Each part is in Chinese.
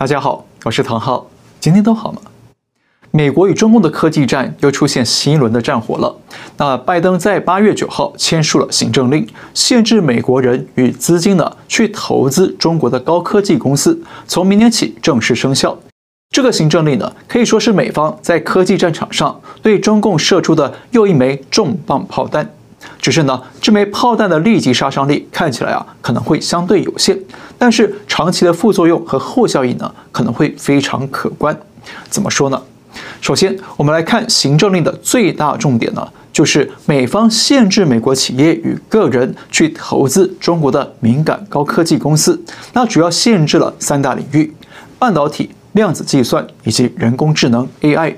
大家好，我是唐浩，今天都好吗？美国与中共的科技战又出现新一轮的战火了。那拜登在八月九号签署了行政令，限制美国人与资金呢去投资中国的高科技公司，从明年起正式生效。这个行政令呢，可以说是美方在科技战场上对中共射出的又一枚重磅炮弹。只是呢，这枚炮弹的立即杀伤力看起来啊，可能会相对有限，但是长期的副作用和后效应呢，可能会非常可观。怎么说呢？首先，我们来看行政令的最大重点呢，就是美方限制美国企业与个人去投资中国的敏感高科技公司。那主要限制了三大领域：半导体、量子计算以及人工智能 AI。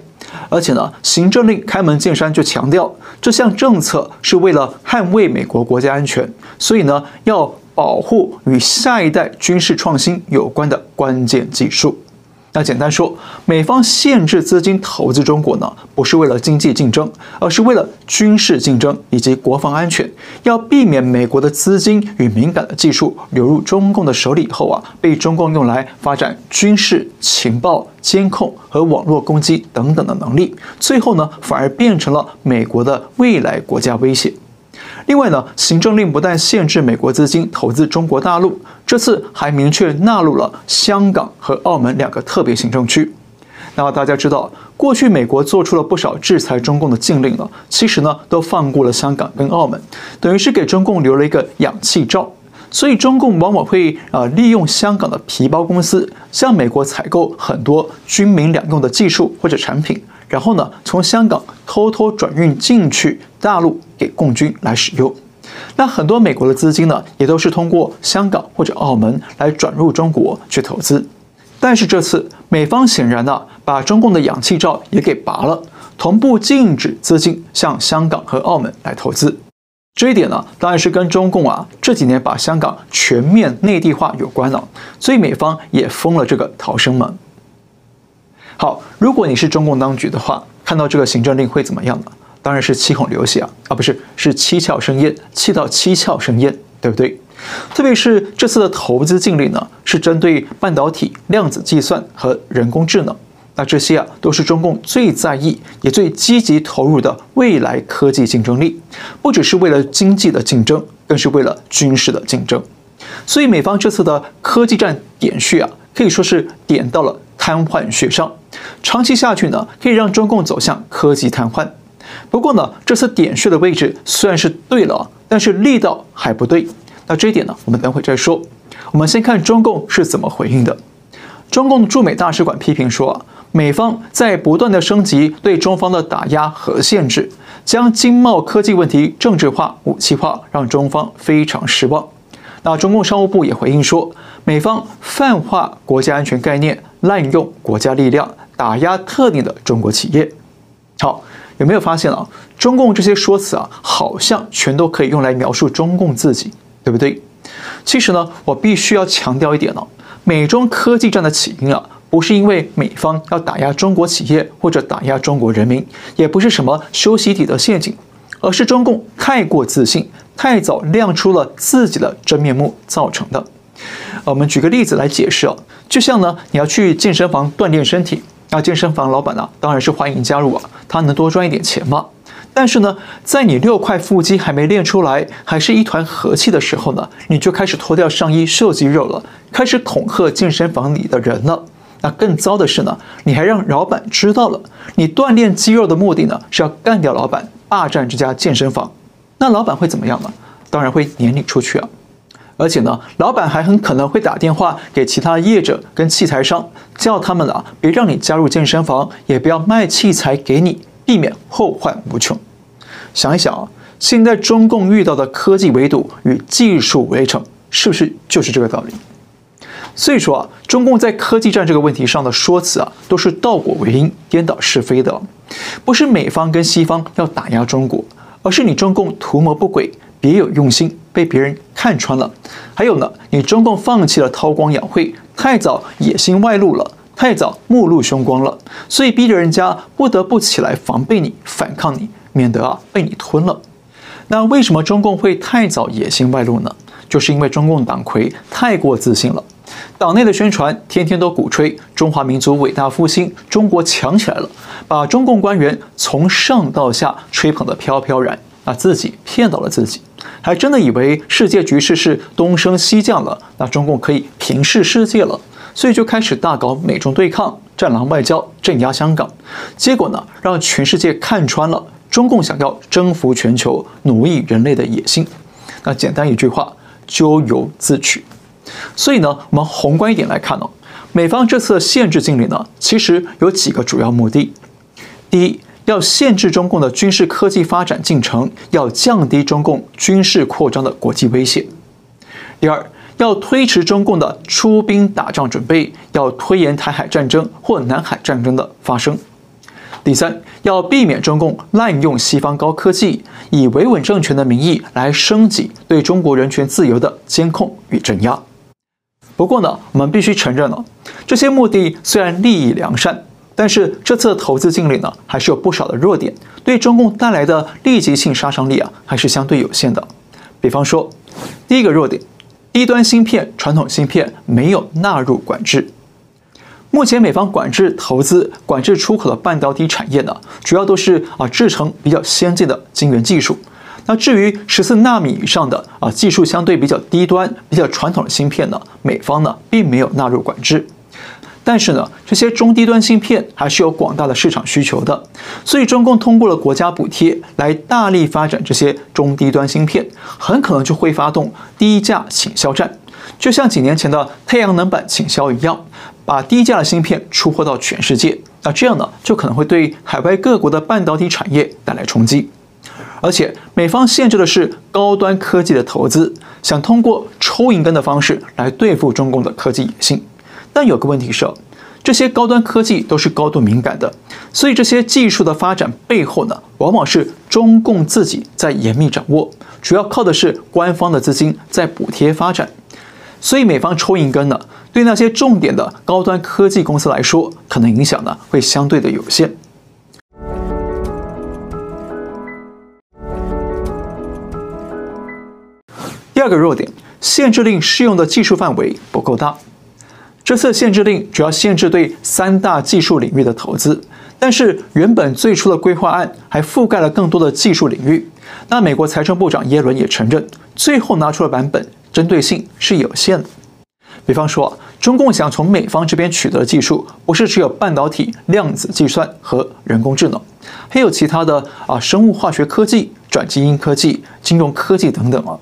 而且呢，行政令开门见山就强调，这项政策是为了捍卫美国国家安全，所以呢，要保护与下一代军事创新有关的关键技术。那简单说，美方限制资金投资中国呢，不是为了经济竞争，而是为了军事竞争以及国防安全，要避免美国的资金与敏感的技术流入中共的手里以后啊，被中共用来发展军事、情报、监控和网络攻击等等的能力，最后呢，反而变成了美国的未来国家威胁。另外呢，行政令不但限制美国资金投资中国大陆，这次还明确纳入了香港和澳门两个特别行政区。那大家知道，过去美国做出了不少制裁中共的禁令了，其实呢都放过了香港跟澳门，等于是给中共留了一个氧气罩。所以中共往往会呃利用香港的皮包公司向美国采购很多军民两用的技术或者产品。然后呢，从香港偷偷转运进去大陆给共军来使用。那很多美国的资金呢，也都是通过香港或者澳门来转入中国去投资。但是这次美方显然呢，把中共的氧气罩也给拔了，同步禁止资金向香港和澳门来投资。这一点呢，当然是跟中共啊这几年把香港全面内地化有关了。所以美方也封了这个逃生门。好，如果你是中共当局的话，看到这个行政令会怎么样呢？当然是七孔流血啊，啊不是，是七窍生烟，气到七窍生烟，对不对？特别是这次的投资禁令呢，是针对半导体、量子计算和人工智能，那这些啊都是中共最在意也最积极投入的未来科技竞争力，不只是为了经济的竞争，更是为了军事的竞争。所以美方这次的科技战点穴啊，可以说是点到了瘫痪穴上。长期下去呢，可以让中共走向科技瘫痪。不过呢，这次点穴的位置虽然是对了，但是力道还不对。那这一点呢，我们等会再说。我们先看中共是怎么回应的。中共驻美大使馆批评说，美方在不断的升级对中方的打压和限制，将经贸科技问题政治化、武器化，让中方非常失望。那中共商务部也回应说，美方泛化国家安全概念，滥用国家力量。打压特定的中国企业，好，有没有发现啊？中共这些说辞啊，好像全都可以用来描述中共自己，对不对？其实呢，我必须要强调一点哦，美中科技战的起因啊，不是因为美方要打压中国企业或者打压中国人民，也不是什么修昔底德陷阱，而是中共太过自信，太早亮出了自己的真面目造成的。我们举个例子来解释啊，就像呢，你要去健身房锻炼身体。那健身房老板呢，当然是欢迎加入啊，他能多赚一点钱吗。但是呢，在你六块腹肌还没练出来，还是一团和气的时候呢，你就开始脱掉上衣秀肌肉了，开始恐吓健身房里的人了。那更糟的是呢，你还让老板知道了，你锻炼肌肉的目的呢，是要干掉老板，霸占这家健身房。那老板会怎么样呢？当然会撵你出去啊。而且呢，老板还很可能会打电话给其他业者跟器材商，叫他们啊，别让你加入健身房，也不要卖器材给你，避免后患无穷。想一想啊，现在中共遇到的科技围堵与技术围城，是不是就是这个道理？所以说啊，中共在科技战这个问题上的说辞啊，都是倒果为因、颠倒是非的，不是美方跟西方要打压中国，而是你中共图谋不轨。别有用心，被别人看穿了。还有呢，你中共放弃了韬光养晦，太早野心外露了，太早目露凶光了，所以逼着人家不得不起来防备你、反抗你，免得啊被你吞了。那为什么中共会太早野心外露呢？就是因为中共党魁太过自信了。党内的宣传天天都鼓吹中华民族伟大复兴，中国强起来了，把中共官员从上到下吹捧得飘飘然，那自己骗到了自己，还真的以为世界局势是东升西降了，那中共可以平视世界了，所以就开始大搞美中对抗、战狼外交、镇压香港，结果呢，让全世界看穿了中共想要征服全球、奴役人类的野心。那简单一句话，咎由自取。所以呢，我们宏观一点来看呢，美方这次限制禁令呢，其实有几个主要目的：第一，要限制中共的军事科技发展进程，要降低中共军事扩张的国际威胁；第二，要推迟中共的出兵打仗准备，要推延台海战争或南海战争的发生；第三，要避免中共滥用西方高科技，以维稳政权的名义来升级对中国人权自由的监控与镇压。不过呢，我们必须承认了，这些目的虽然利益良善，但是这次的投资禁令呢，还是有不少的弱点，对中共带来的立即性杀伤力啊，还是相对有限的。比方说，第一个弱点，低端芯片、传统芯片没有纳入管制。目前美方管制投资、管制出口的半导体产业呢，主要都是啊制成比较先进的晶圆技术。那至于十四纳米以上的啊技术相对比较低端、比较传统的芯片呢，美方呢并没有纳入管制。但是呢，这些中低端芯片还是有广大的市场需求的，所以中共通过了国家补贴来大力发展这些中低端芯片，很可能就会发动低价倾销战，就像几年前的太阳能板倾销一样，把低价的芯片出货到全世界。那这样呢，就可能会对海外各国的半导体产业带来冲击。而且，美方限制的是高端科技的投资，想通过抽银根的方式来对付中共的科技野心。但有个问题是，这些高端科技都是高度敏感的，所以这些技术的发展背后呢，往往是中共自己在严密掌握，主要靠的是官方的资金在补贴发展。所以美方抽银根呢，对那些重点的高端科技公司来说，可能影响呢会相对的有限。第二个弱点，限制令适用的技术范围不够大。这次限制令主要限制对三大技术领域的投资，但是原本最初的规划案还覆盖了更多的技术领域。那美国财政部长耶伦也承认，最后拿出的版本针对性是有限的。比方说，中共想从美方这边取得技术，不是只有半导体、量子计算和人工智能，还有其他的啊生物化学科技、转基因科技、金融科技等等啊。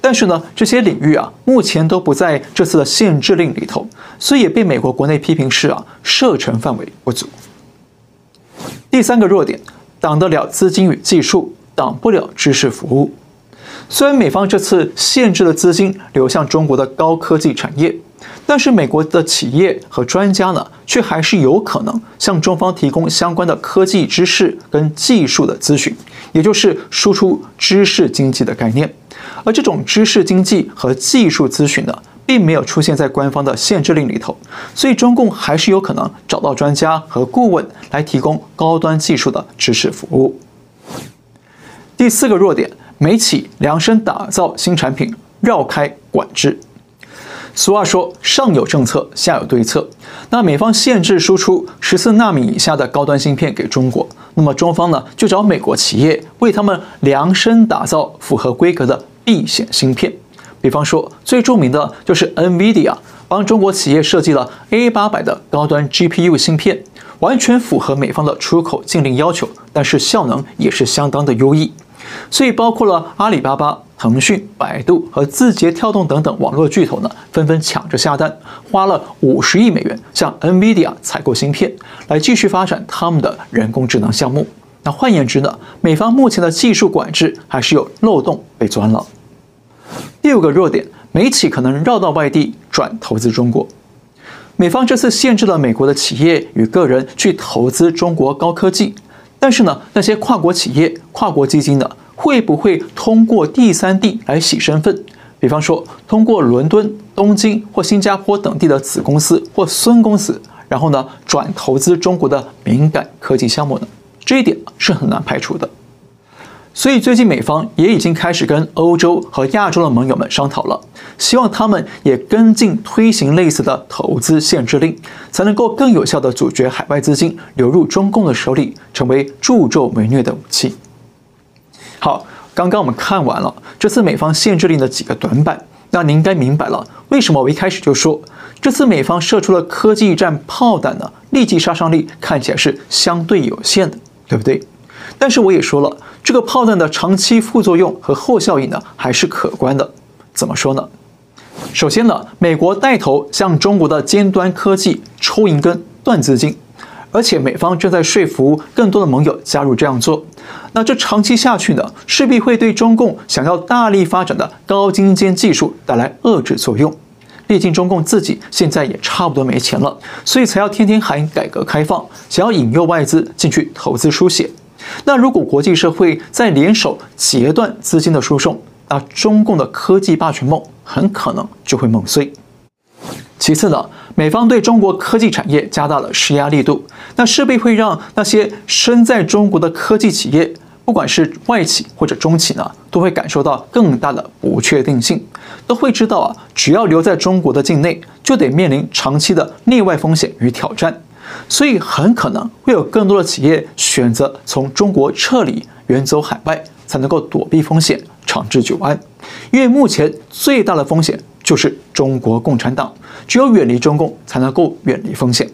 但是呢，这些领域啊，目前都不在这次的限制令里头，所以也被美国国内批评是啊，射程范围不足。第三个弱点，挡得了资金与技术，挡不了知识服务。虽然美方这次限制了资金流向中国的高科技产业，但是美国的企业和专家呢，却还是有可能向中方提供相关的科技知识跟技术的咨询，也就是输出知识经济的概念。而这种知识经济和技术咨询呢，并没有出现在官方的限制令里头，所以中共还是有可能找到专家和顾问来提供高端技术的知识服务。第四个弱点，美企量身打造新产品，绕开管制。俗话说，上有政策，下有对策。那美方限制输出十四纳米以下的高端芯片给中国，那么中方呢，就找美国企业为他们量身打造符合规格的。避险芯片，比方说最著名的就是 NVIDIA 帮中国企业设计了 A800 的高端 GPU 芯片，完全符合美方的出口禁令要求，但是效能也是相当的优异。所以包括了阿里巴巴、腾讯、百度和字节跳动等等网络巨头呢，纷纷抢着下单，花了五十亿美元向 NVIDIA 采购芯片，来继续发展他们的人工智能项目。那换言之呢，美方目前的技术管制还是有漏洞被钻了。第五个弱点，美企可能绕到外地转投资中国。美方这次限制了美国的企业与个人去投资中国高科技，但是呢，那些跨国企业、跨国基金呢，会不会通过第三地来洗身份？比方说，通过伦敦、东京或新加坡等地的子公司或孙公司，然后呢，转投资中国的敏感科技项目呢？这一点是很难排除的。所以最近美方也已经开始跟欧洲和亚洲的盟友们商讨了，希望他们也跟进推行类似的投资限制令，才能够更有效地阻绝海外资金流入中共的手里，成为助纣为虐的武器。好，刚刚我们看完了这次美方限制令的几个短板，那您应该明白了为什么我一开始就说这次美方射出了科技战炮弹呢？立即杀伤力看起来是相对有限的，对不对？但是我也说了，这个炮弹的长期副作用和后效应呢，还是可观的。怎么说呢？首先呢，美国带头向中国的尖端科技抽银根、断资金，而且美方正在说服更多的盟友加入这样做。那这长期下去呢，势必会对中共想要大力发展的高精尖技术带来遏制作用。毕竟中共自己现在也差不多没钱了，所以才要天天喊改革开放，想要引诱外资进去投资输血。那如果国际社会再联手截断资金的输送，那中共的科技霸权梦很可能就会梦碎。其次呢，美方对中国科技产业加大了施压力度，那势必会让那些身在中国的科技企业，不管是外企或者中企呢，都会感受到更大的不确定性，都会知道啊，只要留在中国的境内，就得面临长期的内外风险与挑战。所以很可能会有更多的企业选择从中国撤离，远走海外，才能够躲避风险，长治久安。因为目前最大的风险就是中国共产党，只有远离中共，才能够远离风险。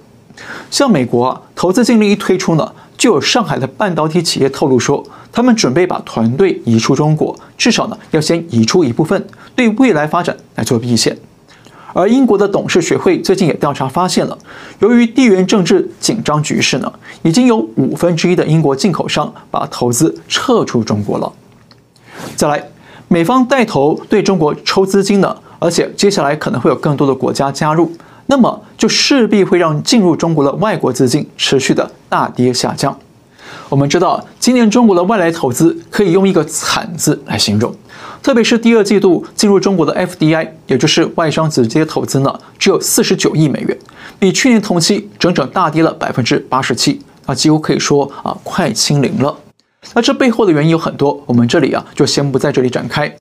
像美国啊，投资禁令一推出呢，就有上海的半导体企业透露说，他们准备把团队移出中国，至少呢要先移出一部分，对未来发展来做避险。而英国的董事学会最近也调查发现了，由于地缘政治紧张局势呢，已经有五分之一的英国进口商把投资撤出中国了。再来，美方带头对中国抽资金呢，而且接下来可能会有更多的国家加入，那么就势必会让进入中国的外国资金持续的大跌下降。我们知道，今年中国的外来投资可以用一个“惨”字来形容。特别是第二季度进入中国的 FDI，也就是外商直接投资呢，只有四十九亿美元，比去年同期整整大跌了百分之八十七，啊，几乎可以说啊，快清零了。那这背后的原因有很多，我们这里啊就先不在这里展开。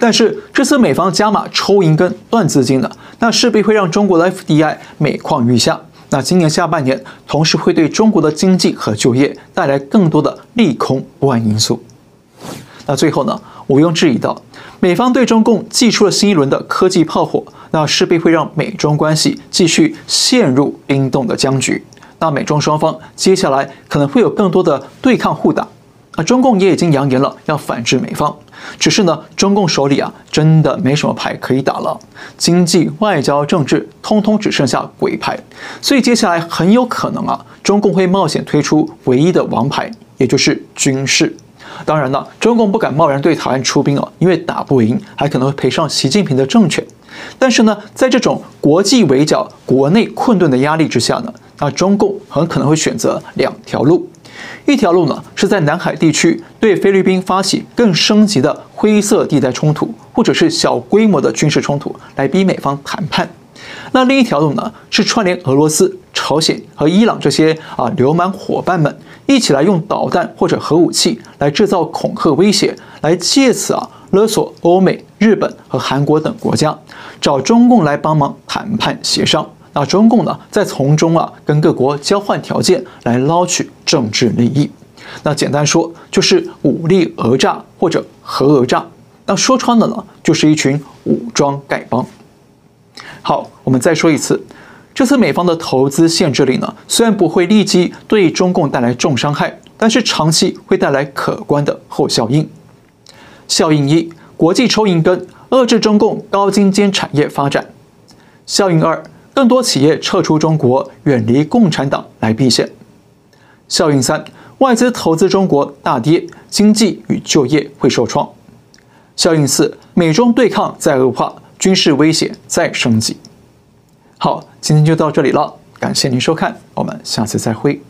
但是这次美方加码抽银根断资金呢，那势必会让中国的 FDI 每况愈下。那今年下半年，同时会对中国的经济和就业带来更多的利空不安因素。那最后呢，毋庸置疑的，美方对中共祭出了新一轮的科技炮火，那势必会让美中关系继续陷入冰冻的僵局。那美中双方接下来可能会有更多的对抗互打。那中共也已经扬言了要反制美方，只是呢，中共手里啊真的没什么牌可以打了，经济、外交、政治通通只剩下鬼牌，所以接下来很有可能啊，中共会冒险推出唯一的王牌，也就是军事。当然了，中共不敢贸然对台湾出兵了，因为打不赢，还可能会赔上习近平的政权。但是呢，在这种国际围剿、国内困顿的压力之下呢，那中共很可能会选择两条路。一条路呢，是在南海地区对菲律宾发起更升级的灰色地带冲突，或者是小规模的军事冲突，来逼美方谈判。那另一条路呢，是串联俄罗斯、朝鲜和伊朗这些啊流氓伙伴们。一起来用导弹或者核武器来制造恐吓威胁，来借此啊勒索欧美、日本和韩国等国家，找中共来帮忙谈判协商。那中共呢，再从中啊跟各国交换条件来捞取政治利益。那简单说就是武力讹诈或者核讹诈。那说穿了呢，就是一群武装丐帮。好，我们再说一次。这次美方的投资限制令呢，虽然不会立即对中共带来重伤害，但是长期会带来可观的后效应。效应一：国际抽银根，遏制中共高精尖产业发展；效应二：更多企业撤出中国，远离共产党来避险；效应三：外资投资中国大跌，经济与就业会受创；效应四：美中对抗在恶化，军事威胁在升级。好，今天就到这里了，感谢您收看，我们下次再会。